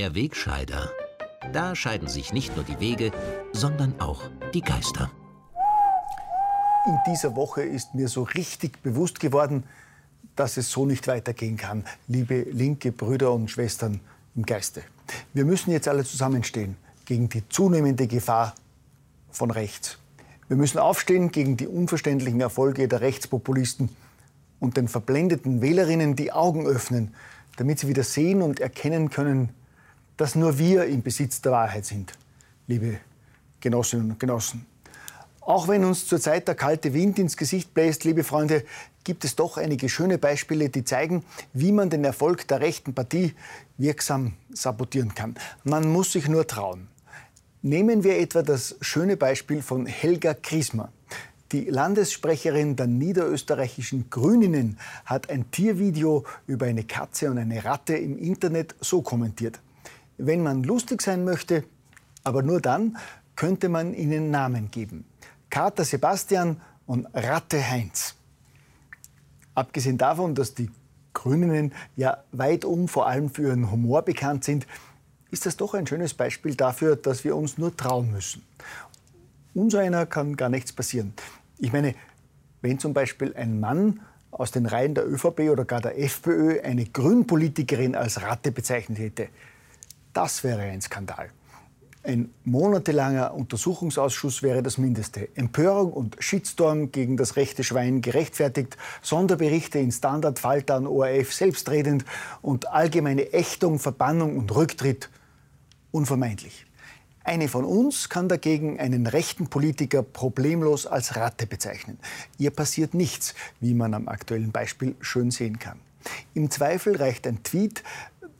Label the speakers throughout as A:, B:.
A: Der Wegscheider. Da scheiden sich nicht nur die Wege, sondern auch die Geister.
B: In dieser Woche ist mir so richtig bewusst geworden, dass es so nicht weitergehen kann, liebe linke Brüder und Schwestern im Geiste. Wir müssen jetzt alle zusammenstehen gegen die zunehmende Gefahr von rechts. Wir müssen aufstehen gegen die unverständlichen Erfolge der Rechtspopulisten und den verblendeten Wählerinnen die Augen öffnen, damit sie wieder sehen und erkennen können, dass nur wir im Besitz der Wahrheit sind, liebe Genossinnen und Genossen. Auch wenn uns zurzeit der kalte Wind ins Gesicht bläst, liebe Freunde, gibt es doch einige schöne Beispiele, die zeigen, wie man den Erfolg der rechten Partie wirksam sabotieren kann. Man muss sich nur trauen. Nehmen wir etwa das schöne Beispiel von Helga Kriesmer. Die Landessprecherin der niederösterreichischen Grüninnen hat ein Tiervideo über eine Katze und eine Ratte im Internet so kommentiert. Wenn man lustig sein möchte, aber nur dann, könnte man ihnen Namen geben. Kater Sebastian und Ratte Heinz. Abgesehen davon, dass die Grünen ja weitum vor allem für ihren Humor bekannt sind, ist das doch ein schönes Beispiel dafür, dass wir uns nur trauen müssen. Uns einer kann gar nichts passieren. Ich meine, wenn zum Beispiel ein Mann aus den Reihen der ÖVP oder gar der FPÖ eine Grünpolitikerin als Ratte bezeichnet hätte, das wäre ein Skandal. Ein monatelanger Untersuchungsausschuss wäre das Mindeste. Empörung und Shitstorm gegen das rechte Schwein gerechtfertigt, Sonderberichte in Standard, Falter ORF selbstredend und allgemeine Ächtung, Verbannung und Rücktritt unvermeidlich. Eine von uns kann dagegen einen rechten Politiker problemlos als Ratte bezeichnen. Ihr passiert nichts, wie man am aktuellen Beispiel schön sehen kann. Im Zweifel reicht ein Tweet,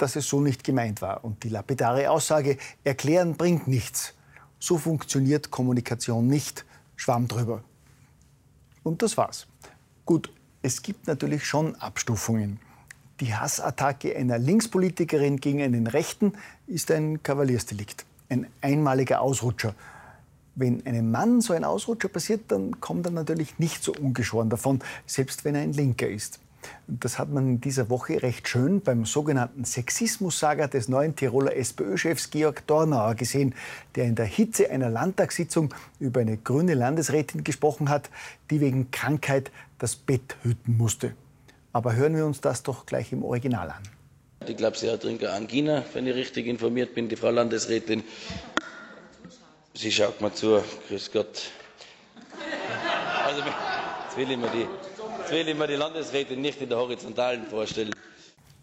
B: dass es so nicht gemeint war. Und die lapidare Aussage, erklären bringt nichts. So funktioniert Kommunikation nicht. Schwamm drüber. Und das war's. Gut, es gibt natürlich schon Abstufungen. Die Hassattacke einer Linkspolitikerin gegen einen Rechten ist ein Kavaliersdelikt, ein einmaliger Ausrutscher. Wenn einem Mann so ein Ausrutscher passiert, dann kommt er natürlich nicht so ungeschoren davon, selbst wenn er ein Linker ist. Das hat man in dieser Woche recht schön beim sogenannten Sexismus-Saga des neuen Tiroler SPÖ-Chefs Georg Dornauer gesehen, der in der Hitze einer Landtagssitzung über eine grüne Landesrätin gesprochen hat, die wegen Krankheit das Bett hüten musste. Aber hören wir uns das doch gleich im Original an.
C: Ich glaube, sie hat Trinker Angina, wenn ich richtig informiert bin, die Frau Landesrätin. Sie schaut mal zu. Grüß Gott. Also, jetzt will ich mir die Jetzt will ich mir die Landesrätin nicht in der Horizontalen vorstellen.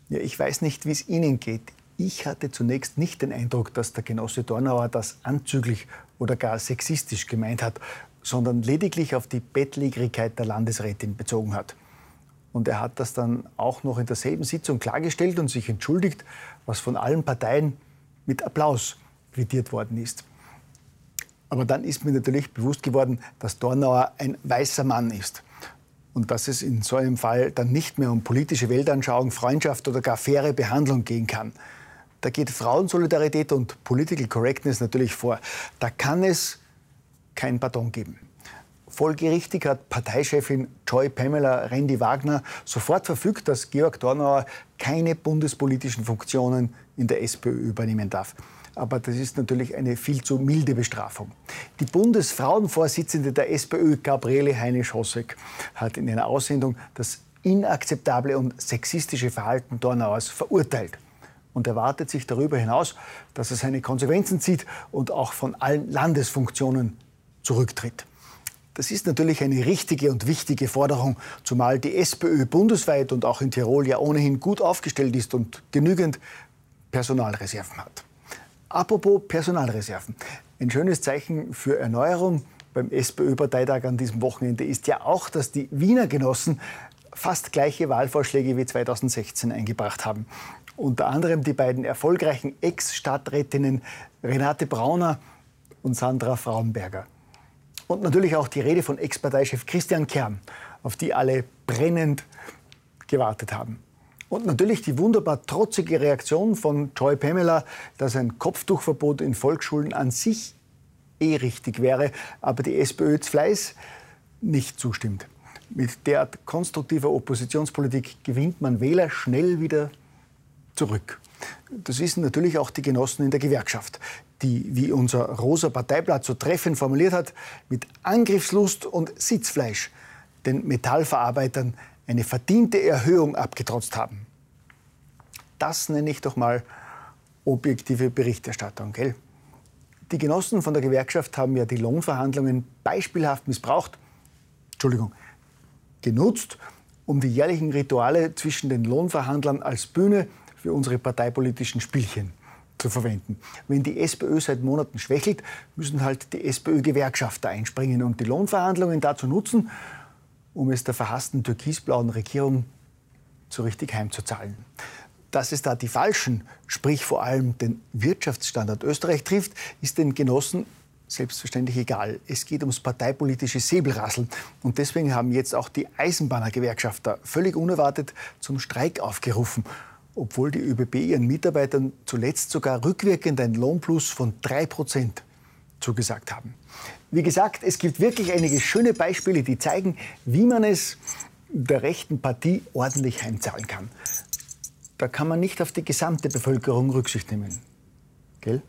B: Ja, ich weiß nicht, wie es Ihnen geht. Ich hatte zunächst nicht den Eindruck, dass der Genosse Dornauer das anzüglich oder gar sexistisch gemeint hat, sondern lediglich auf die Bettlägerigkeit der Landesrätin bezogen hat. Und er hat das dann auch noch in derselben Sitzung klargestellt und sich entschuldigt, was von allen Parteien mit Applaus quittiert worden ist. Aber dann ist mir natürlich bewusst geworden, dass Dornauer ein weißer Mann ist und dass es in so einem Fall dann nicht mehr um politische Weltanschauung, Freundschaft oder gar faire Behandlung gehen kann. Da geht Frauensolidarität und Political Correctness natürlich vor. Da kann es kein Pardon geben. Folgerichtig hat Parteichefin Joy Pamela Randy Wagner sofort verfügt, dass Georg Dornauer keine bundespolitischen Funktionen in der SPÖ übernehmen darf. Aber das ist natürlich eine viel zu milde Bestrafung. Die Bundesfrauenvorsitzende der SPÖ, Gabriele Heinisch-Hossek, hat in einer Aussendung das inakzeptable und sexistische Verhalten Dornauers verurteilt und erwartet sich darüber hinaus, dass er seine Konsequenzen zieht und auch von allen Landesfunktionen zurücktritt. Das ist natürlich eine richtige und wichtige Forderung, zumal die SPÖ bundesweit und auch in Tirol ja ohnehin gut aufgestellt ist und genügend Personalreserven hat. Apropos Personalreserven. Ein schönes Zeichen für Erneuerung beim SPÖ-Parteitag an diesem Wochenende ist ja auch, dass die Wiener Genossen fast gleiche Wahlvorschläge wie 2016 eingebracht haben. Unter anderem die beiden erfolgreichen Ex-Stadträtinnen Renate Brauner und Sandra Frauenberger. Und natürlich auch die Rede von Ex-Parteichef Christian Kern, auf die alle brennend gewartet haben. Und natürlich die wunderbar trotzige Reaktion von Joy Pamela, dass ein Kopftuchverbot in Volksschulen an sich eh richtig wäre, aber die SPÖ Fleiß nicht zustimmt. Mit derart konstruktiver Oppositionspolitik gewinnt man Wähler schnell wieder zurück. Das wissen natürlich auch die Genossen in der Gewerkschaft, die, wie unser rosa Parteiblatt so treffend formuliert hat, mit Angriffslust und Sitzfleisch den Metallverarbeitern eine verdiente Erhöhung abgetrotzt haben. Das nenne ich doch mal objektive Berichterstattung, gell? Die Genossen von der Gewerkschaft haben ja die Lohnverhandlungen beispielhaft missbraucht, Entschuldigung, genutzt, um die jährlichen Rituale zwischen den Lohnverhandlern als Bühne für unsere parteipolitischen Spielchen zu verwenden. Wenn die SPÖ seit Monaten schwächelt, müssen halt die SPÖ-Gewerkschafter einspringen und die Lohnverhandlungen dazu nutzen, um es der verhassten türkisblauen Regierung so richtig heimzuzahlen. Dass es da die Falschen, sprich vor allem den Wirtschaftsstandard Österreich trifft, ist den Genossen selbstverständlich egal. Es geht ums parteipolitische Säbelrasseln. Und deswegen haben jetzt auch die Eisenbahnergewerkschafter völlig unerwartet zum Streik aufgerufen. Obwohl die ÖBB ihren Mitarbeitern zuletzt sogar rückwirkend ein Lohnplus von 3 Prozent zugesagt haben. Wie gesagt, es gibt wirklich einige schöne Beispiele, die zeigen, wie man es der rechten Partie ordentlich heimzahlen kann. Da kann man nicht auf die gesamte Bevölkerung Rücksicht nehmen. Gell?